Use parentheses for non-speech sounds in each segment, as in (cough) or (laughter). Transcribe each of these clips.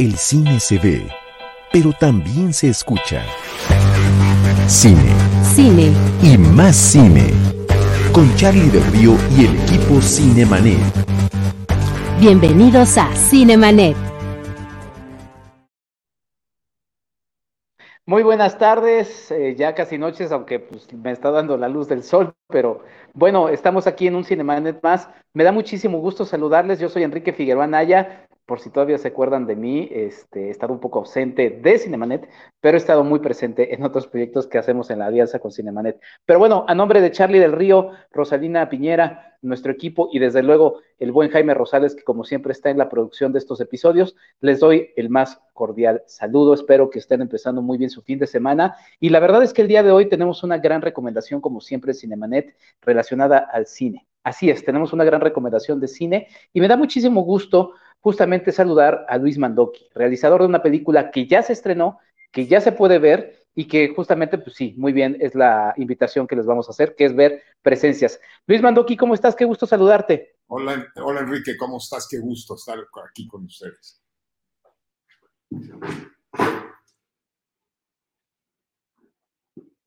El cine se ve, pero también se escucha. Cine. Cine. Y más cine. Con Charlie del Río y el equipo Cinemanet. Bienvenidos a Cinemanet. Muy buenas tardes, eh, ya casi noches, aunque pues, me está dando la luz del sol, pero bueno, estamos aquí en un Cinemanet más. Me da muchísimo gusto saludarles. Yo soy Enrique Figueroa Naya. Por si todavía se acuerdan de mí, este, he estado un poco ausente de Cinemanet, pero he estado muy presente en otros proyectos que hacemos en la alianza con Cinemanet. Pero bueno, a nombre de Charlie del Río, Rosalina Piñera, nuestro equipo y desde luego el buen Jaime Rosales, que como siempre está en la producción de estos episodios, les doy el más cordial saludo. Espero que estén empezando muy bien su fin de semana. Y la verdad es que el día de hoy tenemos una gran recomendación, como siempre, Cinemanet, relacionada al cine. Así es, tenemos una gran recomendación de cine y me da muchísimo gusto justamente saludar a Luis Mandoki, realizador de una película que ya se estrenó, que ya se puede ver y que justamente, pues sí, muy bien, es la invitación que les vamos a hacer, que es ver presencias. Luis Mandoki, ¿cómo estás? Qué gusto saludarte. Hola, hola Enrique, ¿cómo estás? Qué gusto estar aquí con ustedes.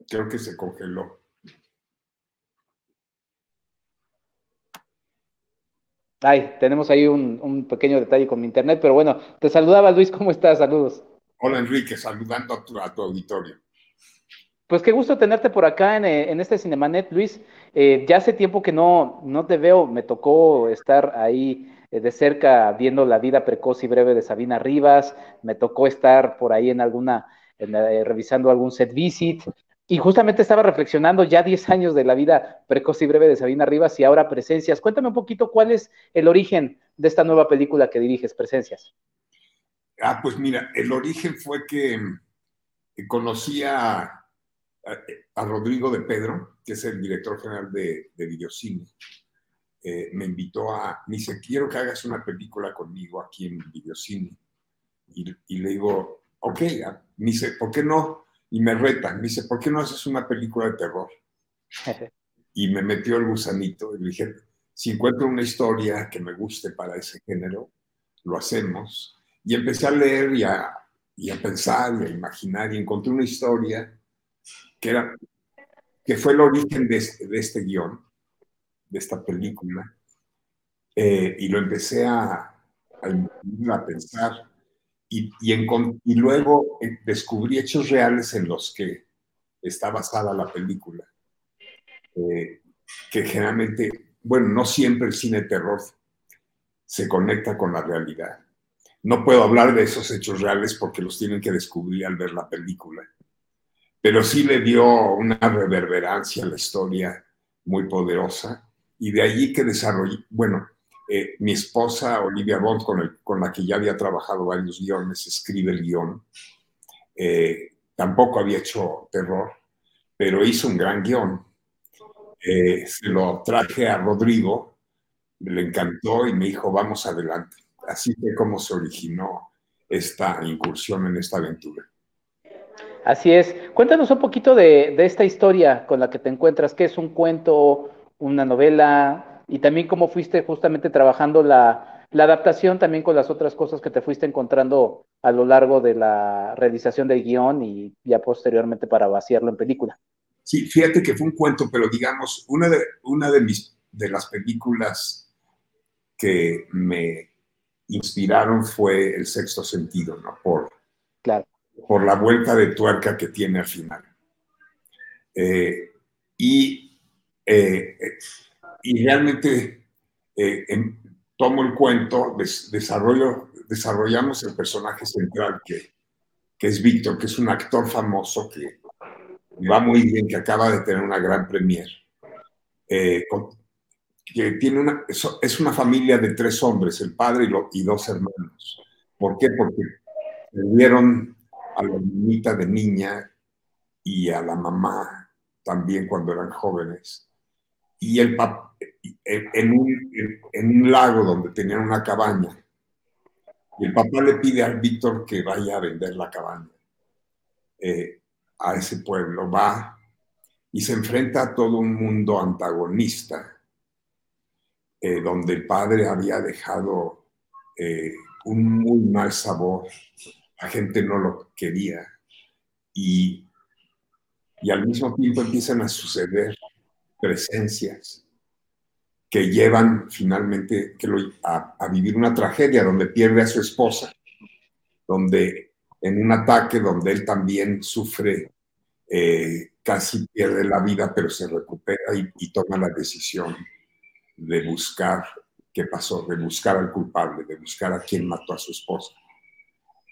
Creo que se congeló. Ay, tenemos ahí un, un, pequeño detalle con mi internet, pero bueno, te saludaba Luis, ¿cómo estás? Saludos. Hola Enrique, saludando a tu, a tu auditorio. Pues qué gusto tenerte por acá en, eh, en este Cinemanet, Luis. Eh, ya hace tiempo que no, no te veo, me tocó estar ahí eh, de cerca viendo la vida precoz y breve de Sabina Rivas, me tocó estar por ahí en alguna, en, eh, revisando algún set visit, y justamente estaba reflexionando ya 10 años de la vida precoz y breve de Sabina Rivas y ahora Presencias. Cuéntame un poquito cuál es el origen de esta nueva película que diriges, Presencias. Ah, pues mira, el origen fue que conocí a, a, a Rodrigo de Pedro, que es el director general de, de Videocine. Eh, me invitó a, me dice, quiero que hagas una película conmigo aquí en Videocine. Y, y le digo, ok, me dice, ¿por qué no? Y me reta, me dice, ¿por qué no haces una película de terror? (laughs) Y me metió el gusanito y le dije, si encuentro una historia que me guste para ese género, lo hacemos. Y empecé a leer y a, y a pensar y a imaginar y encontré una historia que, era, que fue el origen de este, de este guion, de esta película, eh, y lo empecé a, a, a pensar y, y, en, y, luego eh, descubrí hechos reales en los que está basada la película, eh, que generalmente, bueno, no siempre el cine terror se conecta con la realidad. No puedo hablar de esos hechos reales porque los tienen que descubrir al ver la película, pero sí le dio una reverberancia a la historia muy poderosa y de allí que desarrollé, bueno, eh, mi esposa, Olivia Bond, con, la que ya había trabajado varios guiones, escribe el guion. Eh, tampoco había hecho terror, pero hizo un gran guion. Eh, se lo traje a Rodrigo, le encantó y me dijo, vamos adelante. Así fue como se originó esta incursión en esta aventura. Así es. Cuéntanos un poquito de, de esta historia con la que te encuentras, que es un cuento, una novela, y también cómo fuiste justamente trabajando la, la, adaptación también con las otras cosas que te fuiste encontrando a lo largo de la realización del guion y ya posteriormente para vaciarlo en película. Sí, fíjate que fue un cuento, pero digamos, una de, una de, mis, de las películas que me inspiraron fue El Sexto Sentido, ¿no? Por, claro. por la vuelta de tuerca que tiene al final. Eh, y eh, y realmente eh, en, tomo el cuento, des, desarrollo, desarrollamos el personaje central que, que es Víctor, que es un actor famoso que va muy bien, que acaba de tener una gran premier. Eh, con, que tiene una, es una familia de tres hombres, el padre y, lo, y dos hermanos. ¿Por qué? Porque perdieron a la niñita de niña y a la mamá también cuando eran jóvenes y el en un, en un lago donde tenían una cabaña. Y el papá le pide a Víctor que vaya a vender la cabaña eh, a ese pueblo. Va y se enfrenta a todo un mundo antagonista, eh, donde el padre había dejado eh, un muy mal sabor, la gente no lo quería y, y al mismo tiempo empiezan a suceder presencias que llevan finalmente que lo, a, a, vivir una tragedia donde pierde a su esposa, donde en un ataque donde él también sufre, eh, casi pierde la vida, pero se recupera y, y, toma la decisión de buscar qué pasó, de buscar al culpable, de buscar a quien mató a su esposa.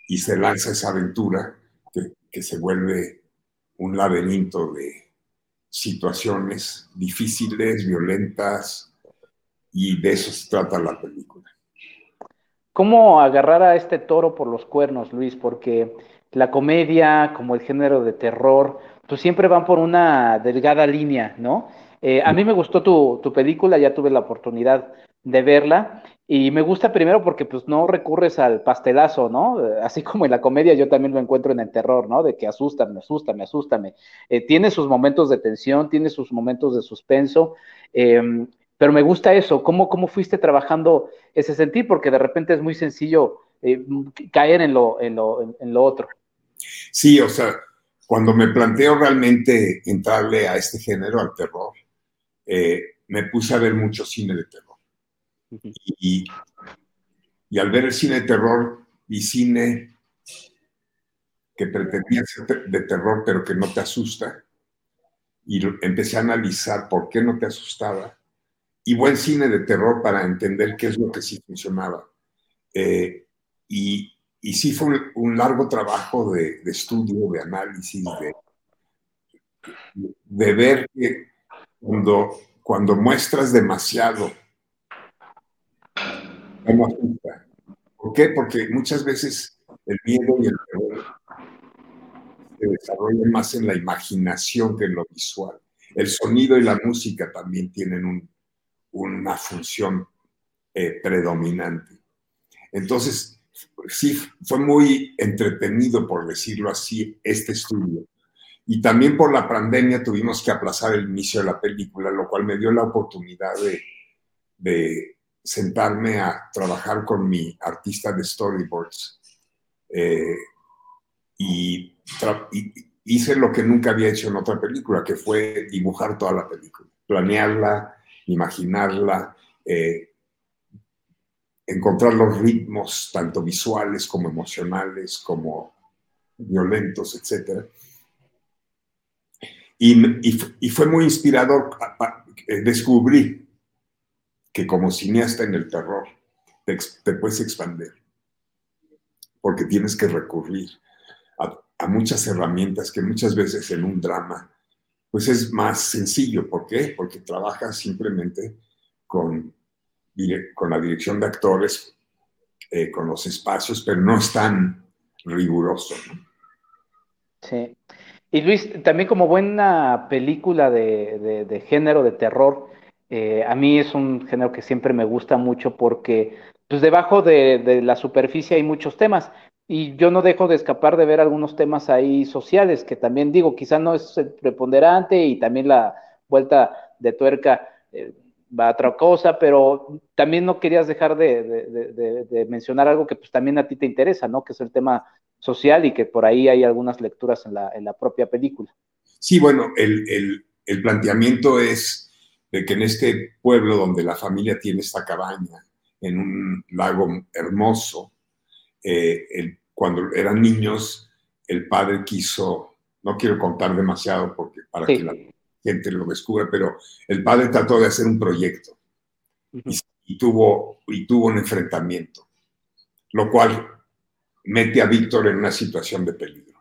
Y se lanza esa aventura que, que se vuelve un laberinto de situaciones difíciles, violentas, y de eso se trata la película. ¿Cómo agarrar a este toro por los cuernos, Luis? Porque la comedia, como el género de terror, pues siempre van por una delgada línea, ¿no? Eh, a mí me gustó tu, tu, película, ya tuve la oportunidad de verla, y me gusta primero porque pues no recurres al pastelazo, ¿no? Así como en la comedia yo también lo encuentro en el terror, ¿no? De que asústame, asústame, asústame. Eh, tiene sus momentos de tensión, tiene sus momentos de suspenso. Eh, pero me gusta eso, cómo, cómo fuiste trabajando ese sentir, porque de repente es muy sencillo eh, caer en lo, en, lo, en lo otro. Sí, o sea, cuando me planteo realmente entrarle a este género, al terror, eh, me puse a ver mucho cine de terror. Uh -huh. y, y, al ver el cine de terror y cine que pretendía ser de terror, pero que no te asusta, y empecé a analizar por qué no te asustaba, y buen cine de terror para entender qué es lo que sí funcionaba. Eh, y, y, sí fue un, un largo trabajo de, de, estudio, de análisis, de, de ver que cuando, cuando muestras demasiado, no asusta. ¿Por qué? Porque muchas veces el miedo y el terror se desarrollan más en la imaginación que en lo visual. El sonido y la música también tienen un, una función eh, predominante. Entonces, sí, fue muy entretenido, por decirlo así, este estudio. Y también por la pandemia tuvimos que aplazar el inicio de la película, lo cual me dio la oportunidad de, sentarme a trabajar con mi artista de storyboards. Eh, y, y, hice lo que nunca había hecho en otra película, que fue dibujar toda la película, planearla, imaginarla, eh, encontrar los ritmos, tanto visuales como emocionales, como violentos, etc. Y, fue muy inspirador. Descubrí que como cineasta en el terror te, puedes expandir, porque tienes que recurrir a muchas herramientas que muchas veces en un drama pues es más sencillo. ¿Por qué? Porque trabaja simplemente con, con la dirección de actores, eh, con los espacios, pero no es tan riguroso. Sí. Y Luis, también como buena película de, de, género de terror, eh, a mí es un género que siempre me gusta mucho porque pues debajo de, de, la superficie hay muchos temas y yo no dejo de escapar de ver algunos temas ahí sociales, que también digo, quizá no es el preponderante y también la vuelta de tuerca eh, va a otra cosa, pero también no querías dejar de, de, de, mencionar algo que pues también a ti te interesa, ¿no? Que es el tema social y que por ahí hay algunas lecturas en la, en la propia película. Sí, bueno, el, el planteamiento es de que en este pueblo donde la familia tiene esta cabaña, en un lago hermoso, eh, el, cuando eran niños, el padre quiso, no quiero contar demasiado porque para sí. que la gente lo descubra, pero el padre trató de hacer un proyecto uh -huh. y, y, tuvo, y tuvo un enfrentamiento, lo cual mete a Víctor en una situación de peligro.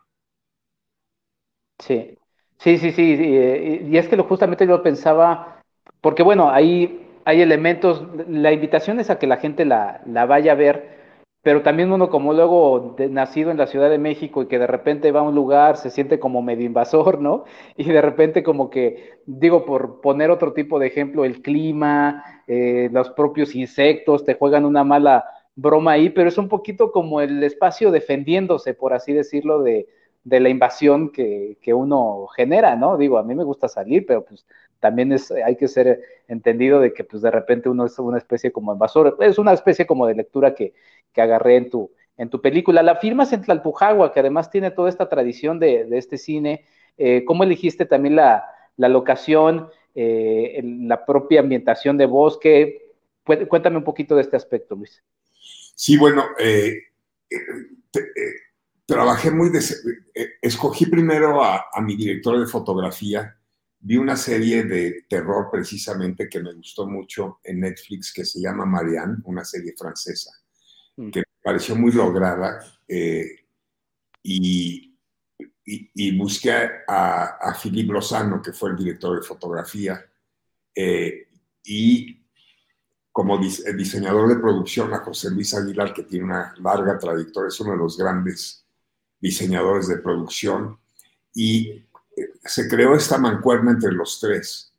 Sí, sí, sí, sí, y, y es que lo, justamente yo pensaba, porque bueno, ahí hay elementos, la invitación es a que la gente la, la vaya a ver, pero también uno como luego nacido en la Ciudad de México y que de repente va a un lugar, se siente como medio invasor, ¿no? (laughs) Y de repente como que, digo, por poner otro tipo de ejemplo, el clima, eh, los propios insectos te juegan una mala broma ahí, pero es un poquito como el espacio defendiéndose, por así decirlo, de, de la invasión que, que uno genera, ¿no? Digo, a mí me gusta salir, pero pues también es, hay que ser entendido de que pues de repente uno es una especie como invasor, es una especie como de lectura que, que agarré en tu, en tu película. La firmas en Tlalpujagua, que además tiene toda esta tradición de, de este cine. Eh, ¿Cómo elegiste también la, la locación, eh, la propia ambientación de bosque? Cuéntame un poquito de este aspecto, Luis. Sí, bueno, eh, trabajé muy... escogí primero a, a mi director de fotografía, vi una serie de terror precisamente que me gustó mucho en Netflix que se llama Marianne, una serie francesa, mm. que me pareció muy lograda eh, y, y, busqué a, a Philippe Lozano, que fue el director de fotografía, eh, y como diseñador de producción a José Luis Aguilar, que tiene una larga trayectoria, es uno de los grandes diseñadores de producción, y se creó esta mancuerna entre los tres.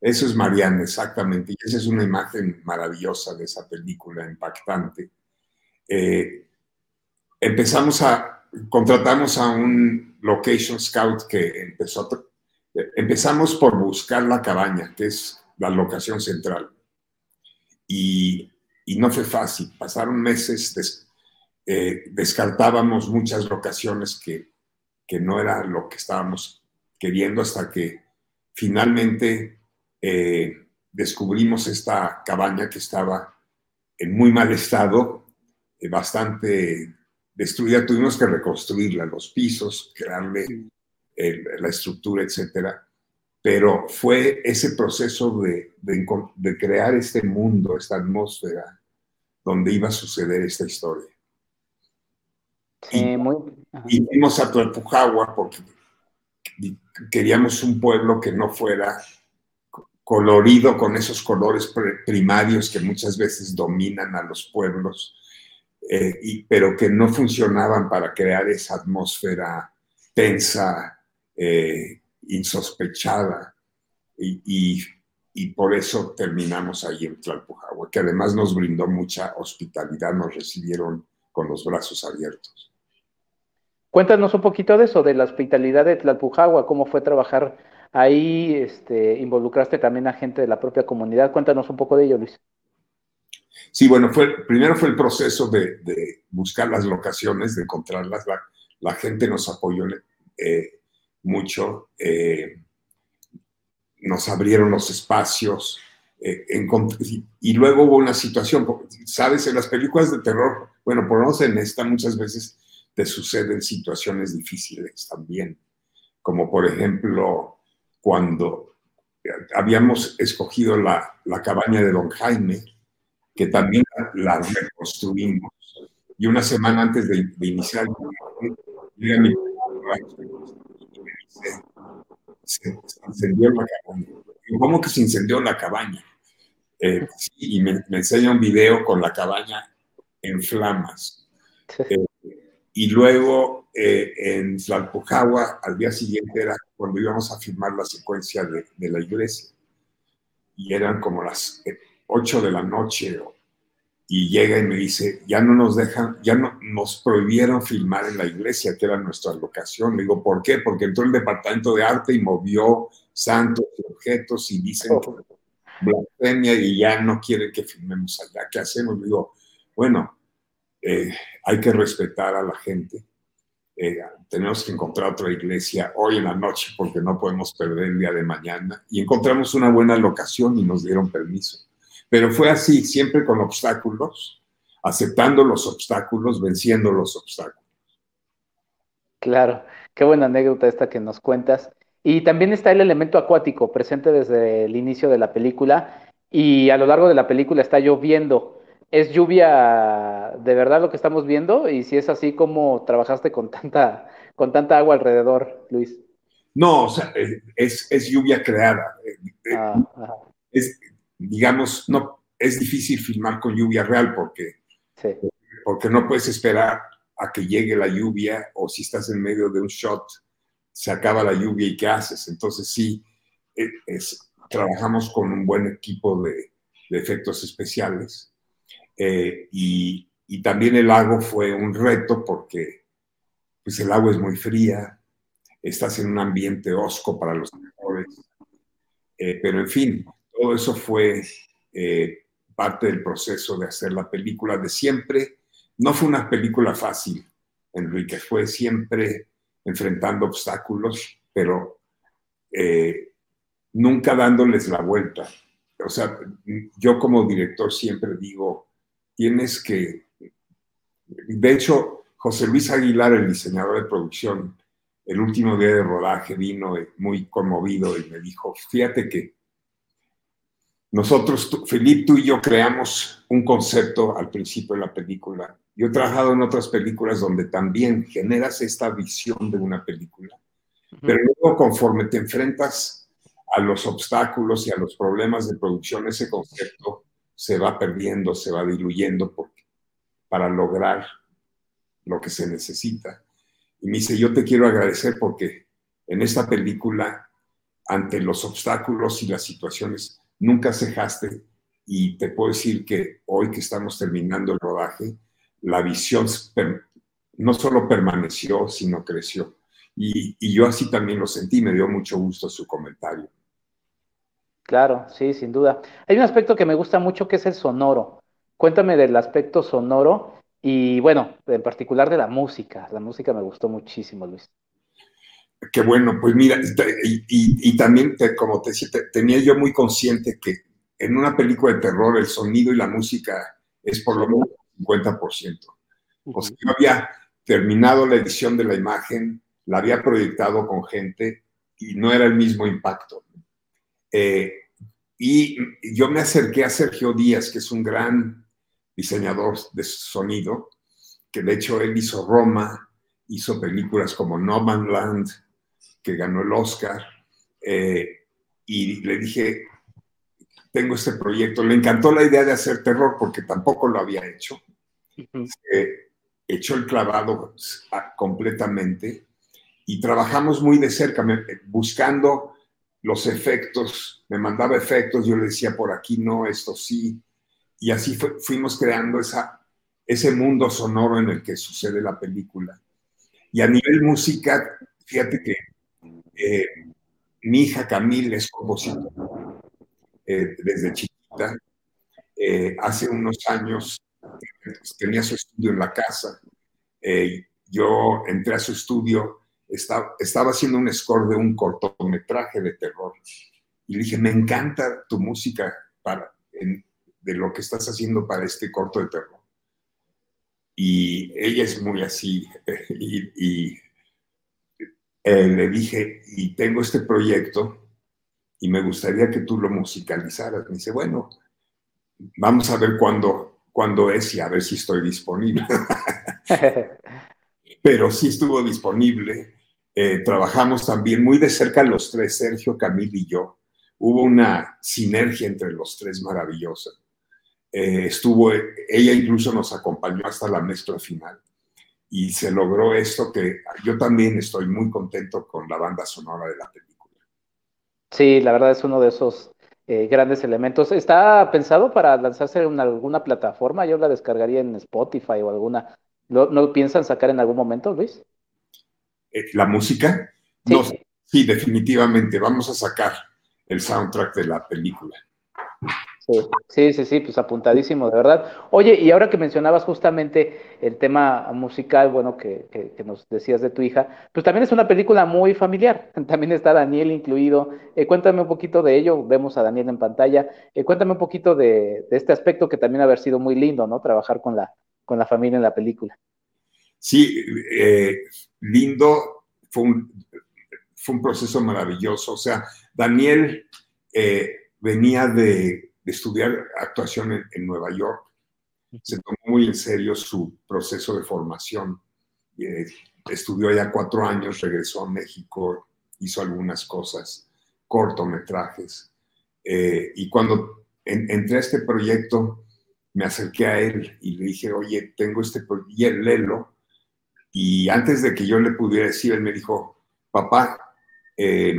Eso es Marianne, exactamente. Y esa es una imagen maravillosa de esa película, impactante. Eh, empezamos a, contratamos a un location scout que empezó empezamos por buscar la cabaña, que es la locación central. Y, no fue fácil. Pasaron meses, eh, descartábamos muchas locaciones que que no era lo que estábamos queriendo hasta que finalmente eh, descubrimos esta cabaña que estaba en muy mal estado, eh, bastante destruida. Tuvimos que reconstruirla, los pisos, crearle la estructura, etcétera. Pero fue ese proceso de, de crear este mundo, esta atmósfera, donde iba a suceder esta historia y, fuimos a Tlalpujagua porque queríamos un pueblo que no fuera colorido con esos colores primarios que muchas veces dominan a los pueblos, eh, y, pero que no funcionaban para crear esa atmósfera tensa, eh, insospechada. Y, y, por eso terminamos ahí en Tlalpujagua, que además nos brindó mucha hospitalidad, nos recibieron con los brazos abiertos. Cuéntanos un poquito de eso, de la hospitalidad de Tlalpujagua, cómo fue trabajar ahí, este, involucraste también a gente de la propia comunidad. Cuéntanos un poco de ello, Luis. Sí, bueno, fue, primero fue el proceso de, buscar las locaciones, de encontrarlas. La, gente nos apoyó eh, mucho, eh, nos abrieron los espacios. Eh, y luego hubo una situación, sabes, en las películas de terror, bueno, por menos en esta muchas veces te suceden situaciones difíciles también, como por ejemplo cuando habíamos escogido la, la cabaña de don Jaime, que también la reconstruimos, y una semana antes de, iniciar, se, incendió la cabaña. ¿Cómo que se incendió la cabaña? Eh, y me, enseña un video con la cabaña en flamas. Eh, y luego eh, en Tlalpujagua, al día siguiente era cuando íbamos a filmar la secuencia de, de la iglesia. Y eran como las 8 eh, de la noche. Y llega y me dice, ya no nos dejan, ya no, nos prohibieron filmar en la iglesia, que era nuestra locación. Le digo, ¿por qué? Porque entró el departamento de arte y movió santos y objetos y dicen que blasfemia y ya no quieren que filmemos allá. ¿Qué hacemos? Le digo, bueno, eh, hay que respetar a la gente. Eh, tenemos que encontrar otra iglesia hoy en la noche porque no podemos perder el día de mañana. Y encontramos una buena locación y nos dieron permiso. Pero fue así, siempre con obstáculos, aceptando los obstáculos, venciendo los obstáculos. Claro, qué buena anécdota esta que nos cuentas. Y también está el elemento acuático presente desde el inicio de la película y a lo largo de la película está lloviendo es lluvia de verdad lo que estamos viendo y si es así como trabajaste con tanta, con tanta agua alrededor, Luis. No, o sea, es, lluvia creada. Ah, es, digamos, no, es difícil filmar con lluvia real porque, porque no puedes esperar a que llegue la lluvia o si estás en medio de un shot, se acaba la lluvia y ¿qué haces? Entonces sí, e, es, trabajamos con un buen equipo de, de efectos especiales eh, y, también el lago fue un reto porque pues el agua es muy fría, estás en un ambiente hosco para los actores Eh, pero en fin, todo eso fue eh, parte del proceso de hacer la película de siempre. No fue una película fácil, Enrique, fue siempre enfrentando obstáculos, pero eh, nunca dándoles la vuelta. O sea, yo como director siempre digo, tienes que... De hecho, José Luis Aguilar, el diseñador de producción, el último día de rodaje vino muy conmovido y me dijo, fíjate que nosotros, Felipe, tú y yo creamos un concepto al principio de la película. Yo he trabajado en otras películas donde también generas esta visión de una película, pero luego conforme te enfrentas a los obstáculos y a los problemas de producción, ese concepto se va perdiendo, se va diluyendo para lograr lo que se necesita. Y me dice, yo te quiero agradecer porque en esta película, ante los obstáculos y las situaciones, nunca cejaste y te puedo decir que hoy que estamos terminando el rodaje, la visión no solo permaneció, sino creció. Y, y, yo así también lo sentí, me dio mucho gusto su comentario. Claro, sí, sin duda. Hay un aspecto que me gusta mucho que es el sonoro. Cuéntame del aspecto sonoro y bueno, en particular de la música. La música me gustó muchísimo, Luis. Qué bueno, pues mira, y, también, como te decía, tenía yo muy consciente que en una película de terror el sonido y la música es por lo menos 50%. O sea, yo había terminado la edición de la imagen, la había proyectado con gente y no era el mismo impacto. Eh, y yo me acerqué a Sergio Díaz, que es un gran diseñador de sonido, que de hecho él hizo Roma, hizo películas como No Man Land, que ganó el Oscar, eh, y le dije, tengo este proyecto, le encantó la idea de hacer terror porque tampoco lo había hecho, echó el clavado completamente y trabajamos muy de cerca, buscando los efectos, me mandaba efectos, yo le decía por aquí no, esto sí, y así fuimos creando esa, ese mundo sonoro en el que sucede la película. Y a nivel música, fíjate que eh, mi hija Camille es compositora eh, desde chiquita. Eh, hace unos años tenía su estudio en la casa. yo entré a su estudio, estaba, estaba haciendo un score de un cortometraje de terror. Y le dije, me encanta tu música para, de lo que estás haciendo para este corto de terror. Y ella es muy así. (laughs) y eh, le dije, y tengo este proyecto y me gustaría que tú lo musicalizaras. Me dice, bueno, vamos a ver cuándo, cuándo es y a ver si estoy disponible. (laughs) Pero sí estuvo disponible. Eh, trabajamos también muy de cerca los tres, Sergio, Camil y yo. Hubo una sinergia entre los tres maravillosa. Eh, estuvo, ella incluso nos acompañó hasta la mezcla final y se logró esto que yo también estoy muy contento con la banda sonora de la película. Sí, la verdad es uno de esos eh, grandes elementos. ¿Está pensado para lanzarse en alguna plataforma? Yo la descargaría en Spotify o alguna. ¿No, no piensan sacar en algún momento, Luis? Eh, ¿La música? Sí. No, sí, definitivamente. Vamos a sacar el soundtrack de la película. Sí, sí, sí, pues apuntadísimo, de verdad. Oye, y ahora que mencionabas justamente el tema musical, bueno, que, nos decías de tu hija, pues también es una película muy familiar, (laughs) también está Daniel incluido. Eh, cuéntame un poquito de ello, vemos a Daniel en pantalla, eh, cuéntame un poquito de, este aspecto que también haber sido muy lindo, ¿no? Trabajar con la, con la familia en la película. Sí, eh, lindo, fue un, fue un proceso maravilloso, o sea, Daniel venía de estudiar actuación en, Nueva York. Se tomó muy en serio su proceso de formación. Eh, estudió allá cuatro años, regresó a México, hizo algunas cosas, cortometrajes. Eh, y cuando entré a este proyecto, me acerqué a él y le dije, oye, tengo este proyecto, y él léelo. Y antes de que yo le pudiera decir, él me dijo, papá, eh,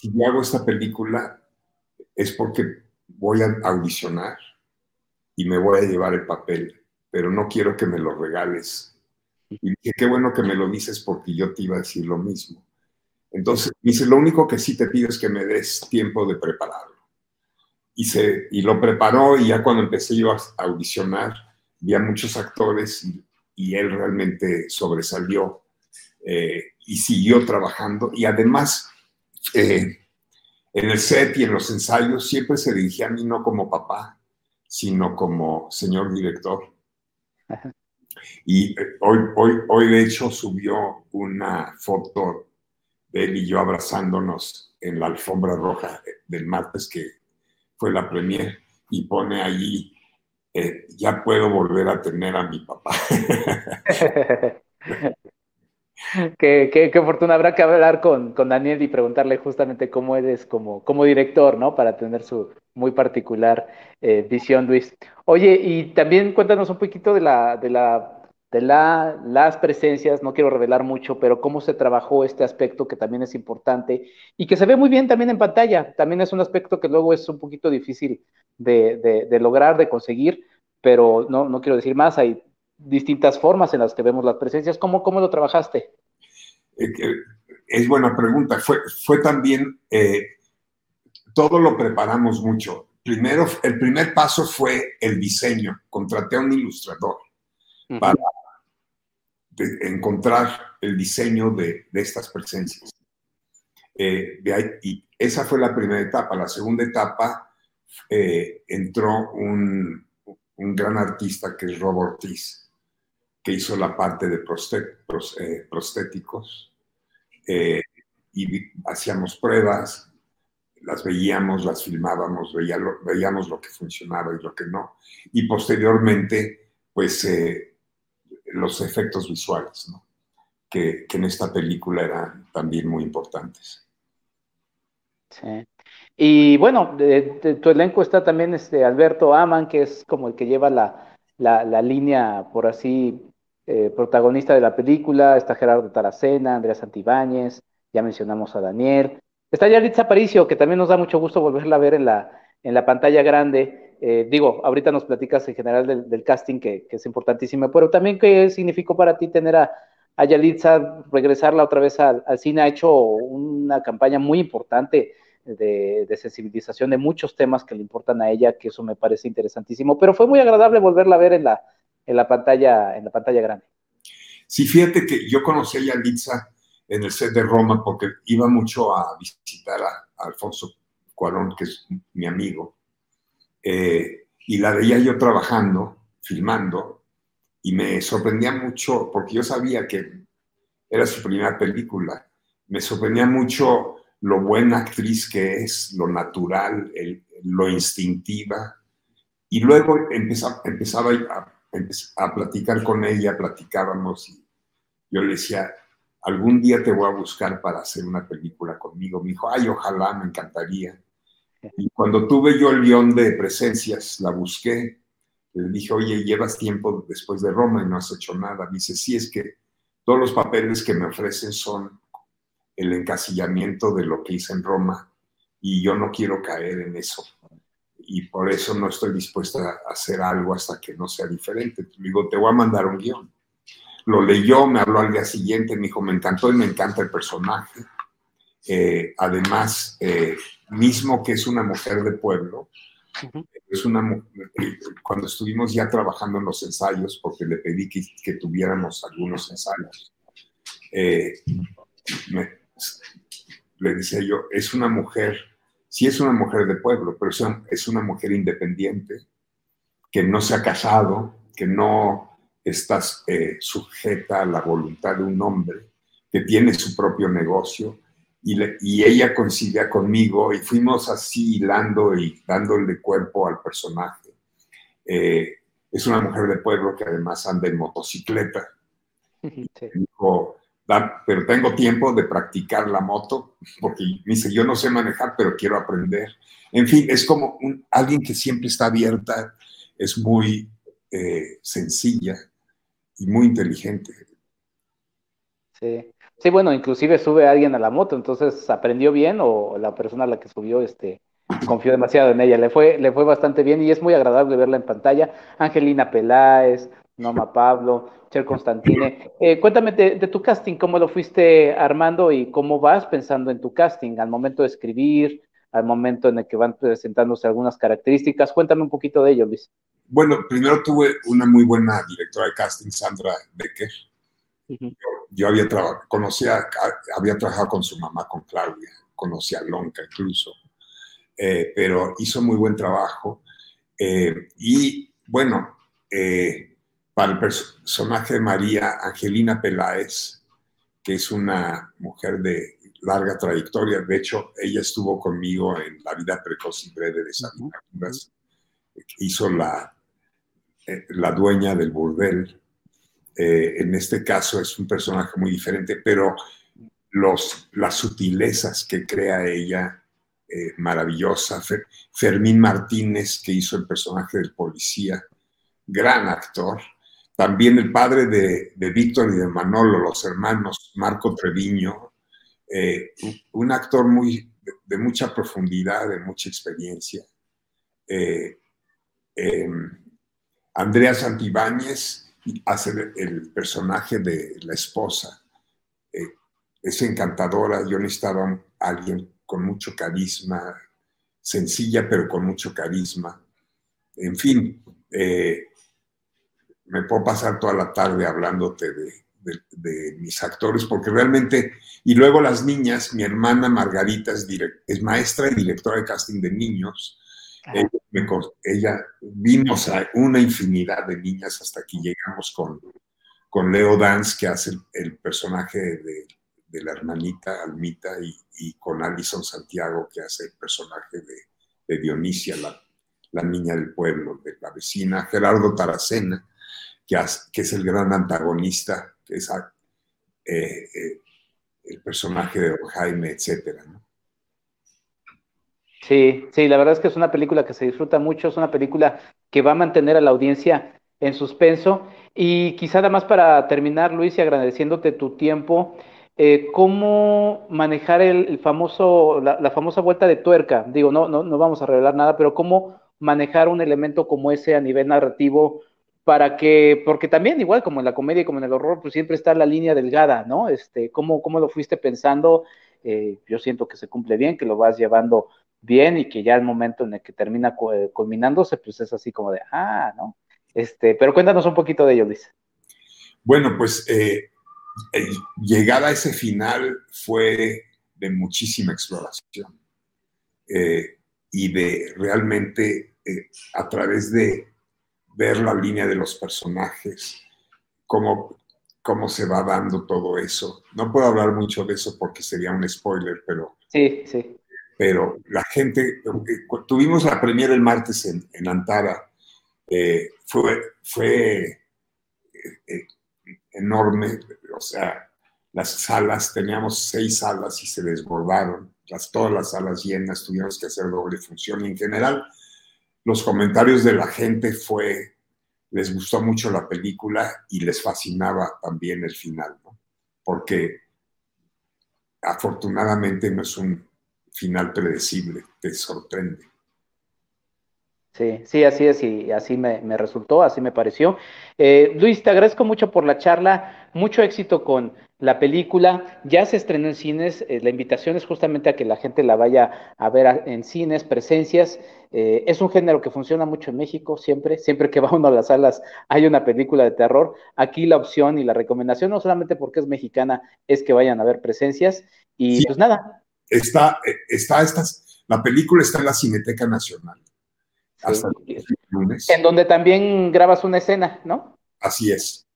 si yo hago esta película, es porque voy a audicionar y me voy a llevar el papel, pero no quiero que me lo regales. Y dije, qué bueno que me lo dices porque yo te iba a decir lo mismo. Entonces, dice, lo único que sí te pido es que me des tiempo de prepararlo. Y, se, y lo preparó y ya cuando empecé yo a audicionar, vi a muchos actores y, y él realmente sobresalió eh, y siguió trabajando. Y además, eh, en el set y en los ensayos siempre se dirigía a mí no como papá, sino como señor director. Y eh, hoy, hoy, hoy, de hecho, subió una foto de él y yo abrazándonos en la alfombra roja del martes, que fue la premier, y pone allí, eh, ya puedo volver a tener a mi papá. (laughs) qué, qué, qué, fortuna. Habrá que hablar con, con, Daniel y preguntarle justamente cómo eres como, como director, ¿no? Para tener su muy particular eh, visión, Luis. Oye, y también cuéntanos un poquito de la, de la, de la, las presencias, no quiero revelar mucho, pero cómo se trabajó este aspecto que también es importante y que se ve muy bien también en pantalla. También es un aspecto que luego es un poquito difícil de, de, de lograr, de conseguir, pero no, no quiero decir más, hay distintas formas en las que vemos las presencias. ¿Cómo, cómo lo trabajaste? Eh, es buena pregunta. Fue, fue también, eh, todo lo preparamos mucho. Primero, el primer paso fue el diseño. Contraté a un ilustrador uh -huh. para encontrar el diseño de, de estas presencias. Eh, y esa fue la primera etapa. La segunda etapa eh, entró un, un, gran artista que es Rob Ortiz que hizo la parte de eh, prostéticos y hacíamos pruebas, las veíamos, las filmábamos, veía veíamos lo que funcionaba y lo que no. Y posteriormente, pues, los efectos visuales, que, en esta película eran también muy importantes. Sí. Y bueno, tu elenco está también este Alberto Aman, que es como el que lleva la, la, línea, por así eh, protagonista de la película, está Gerardo Taracena, Andrea Santibáñez, ya mencionamos a Daniel. Está Yalitza Aparicio, que también nos da mucho gusto volverla a ver en la, en la pantalla grande. Eh, digo, ahorita nos platicas en general del, casting, que, es importantísimo, pero también qué significó para ti tener a, a Yalitza, regresarla otra vez al, cine, ha hecho una campaña muy importante de, sensibilización de muchos temas que le importan a ella, que eso me parece interesantísimo, pero fue muy agradable volverla a ver en la, en la pantalla, en la pantalla grande. Sí, fíjate que yo conocí a Yalitza en el set de Roma porque iba mucho a visitar a, a Alfonso Cuarón, que es mi amigo, eh, y la veía yo trabajando, filmando, y me sorprendía mucho, porque yo sabía que era su primera película, me sorprendía mucho lo buena actriz que es, lo natural, lo instintiva, y luego empezaba, empezaba a a platicar con ella, platicábamos y yo le decía, algún día te voy a buscar para hacer una película conmigo. Me dijo, ay, ojalá, me encantaría. Y cuando tuve yo el guion de presencias, la busqué, le dije, oye, llevas tiempo después de Roma y no has hecho nada. Dice, sí, es que todos los papeles que me ofrecen son el encasillamiento de lo que hice en Roma y yo no quiero caer en eso y por eso no estoy dispuesta a hacer algo hasta que no sea diferente. Digo, te voy a mandar un guion. Lo leyó, me habló al día siguiente, me dijo, me encantó y me encanta el personaje. Eh, además, eh, mismo que es una mujer de pueblo, uh -huh. es una cuando estuvimos ya trabajando en los ensayos, porque le pedí que, que tuviéramos algunos ensayos, eh, me, le decía yo, es una mujer sí es una mujer de pueblo, pero es una mujer independiente, que no se ha casado, que no está eh, sujeta a la voluntad de un hombre, que tiene su propio negocio, y, le, y, ella coincide conmigo, y fuimos así hilando y dándole cuerpo al personaje. Eh, es una mujer de pueblo que además anda en motocicleta. (laughs) Sí. Dijo, pero tengo tiempo de practicar la moto, porque me dice, yo no sé manejar, pero quiero aprender. En fin, es como un, alguien que siempre está abierta, es muy eh, sencilla y muy inteligente. Sí. Sí, bueno, inclusive sube alguien a la moto, entonces aprendió bien o la persona a la que subió este, confió demasiado en ella, le fue, le fue bastante bien y es muy agradable verla en pantalla. Angelina Peláez, Noma Pablo, Cher Constantine. Eh, cuéntame de, tu casting, cómo lo fuiste armando y cómo vas pensando en tu casting al momento de escribir, al momento en el que van presentándose algunas características. Cuéntame un poquito de ello, Luis. Bueno, primero tuve una muy buena directora de casting, Sandra Becker. Yo, había conocía, había trabajado con su mamá, con Claudia, conocía a Lonca incluso, eh, pero hizo muy buen trabajo. Eh, y bueno, eh, para el personaje de María Angelina Peláez, que es una mujer de larga trayectoria, de hecho, ella estuvo conmigo en La vida precoz y breve de San hizo la, eh, la dueña del burdel. Eh, en este caso es un personaje muy diferente, pero los, las sutilezas que crea ella, eh, maravillosa. Fermín Martínez, que hizo el personaje del policía, gran actor. También el padre de, Víctor y de Manolo, los hermanos Marco Treviño, eh, un actor muy, de, mucha profundidad, de mucha experiencia. Em, Andrea Santibáñez hace el, personaje de la esposa. Eh, es encantadora, yo necesitaba a alguien con mucho carisma, sencilla pero con mucho carisma. En fin, me puedo pasar toda la tarde hablándote de, mis actores, porque realmente, y luego las niñas, mi hermana Margarita es, es maestra y directora de casting de niños, ella, vimos a una infinidad de niñas hasta que llegamos con, con Leo Dance, que hace el, personaje de, la hermanita Almita, y, con Alison Santiago, que hace el personaje de, Dionisia, la, la, niña del pueblo, de la vecina, Gerardo Taracena, que, es el gran antagonista, que es eh, eh, el personaje de Jaime, etcétera. Sí, sí, la verdad es que es una película que se disfruta mucho, es una película que va a mantener a la audiencia en suspenso. Y quizá nada más para terminar, Luis, y agradeciéndote tu tiempo, eh, ¿cómo manejar el, famoso, la, la, famosa vuelta de tuerca? Digo, no, no, no vamos a revelar nada, pero ¿cómo manejar un elemento como ese a nivel narrativo para que, porque también igual como en la comedia y como en el horror, pues siempre está la línea delgada, ¿no? Este, ¿cómo, cómo lo fuiste pensando? Eh, yo siento que se cumple bien, que lo vas llevando bien y que ya el momento en el que termina eh, culminándose, pues es así como de, ah, ¿no? Este, pero cuéntanos un poquito de ello, Luis. Bueno, pues eh, llegar a ese final fue de muchísima exploración y de realmente a través de ver la línea de los personajes, cómo, cómo se va dando todo eso. No puedo hablar mucho de eso porque sería un spoiler, pero... Sí, sí. Pero la gente, tuvimos la premiere el martes en, en Antara, eh, fue, eh, eh, enorme, o sea, las salas, teníamos seis salas y se desbordaron, las, todas las salas llenas, tuvimos que hacer doble función y en general los comentarios de la gente fue, les gustó mucho la película y les fascinaba también el final, porque afortunadamente no es un final predecible, te sorprende. Sí, sí, así es, y así me, resultó, así me pareció. Eh, Luis, te agradezco mucho por la charla, mucho éxito con la película. Ya se estrenó en cines, eh, la invitación es justamente a que la gente la vaya a ver en cines, presencias. Eh, es un género que funciona mucho en México, siempre, siempre que va uno a las salas hay una película de terror. Aquí la opción y la recomendación, no solamente porque es mexicana, es que vayan a ver presencias. Y pues nada. Está, está, estas, la película está en la Cineteca Nacional. En donde también grabas una escena, ¿no? Así es,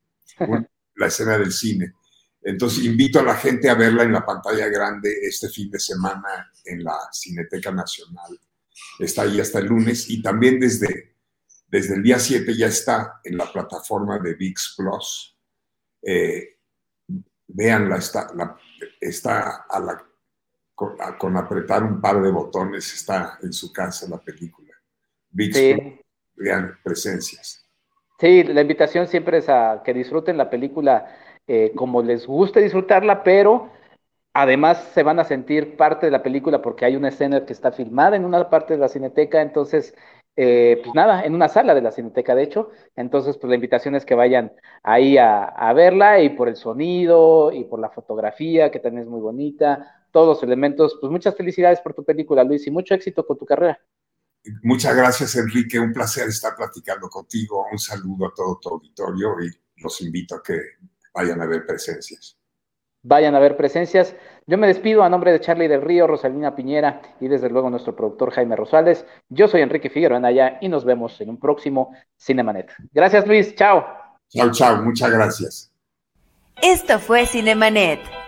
la escena del cine. Entonces invito a la gente a verla en la pantalla grande este fin de semana en la Cineteca Nacional. Está ahí hasta el lunes y también desde, desde el día 7 ya está en la plataforma de VIX Plus. Eh, véanla, está, está a la, con apretar un par de botones, está en su casa la película sí. presencias. Sí, la invitación siempre es a que disfruten la película eh, como les guste disfrutarla, pero además se van a sentir parte de la película porque hay una escena que está filmada en una parte de la cineteca, entonces eh, pues nada, en una sala de la Cineteca, de hecho. Entonces, pues la invitación es que vayan ahí a, a, verla y por el sonido y por la fotografía, que también es muy bonita, todos los elementos. Pues muchas felicidades por tu película, Luis, y mucho éxito con tu carrera. Muchas gracias, Enrique. Un placer estar platicando contigo. Un saludo a todo tu auditorio y los invito a que vayan a ver presencias. Vayan a ver presencias. Yo me despido a nombre de Charlie del Río, Rosalina Piñera y desde luego nuestro productor Jaime Rosales. Yo soy Enrique Figueroa Anaya y nos vemos en un próximo Cinemanet. Gracias, Luis. Chao. Chao, chao. Muchas gracias. Esto fue Cinemanet.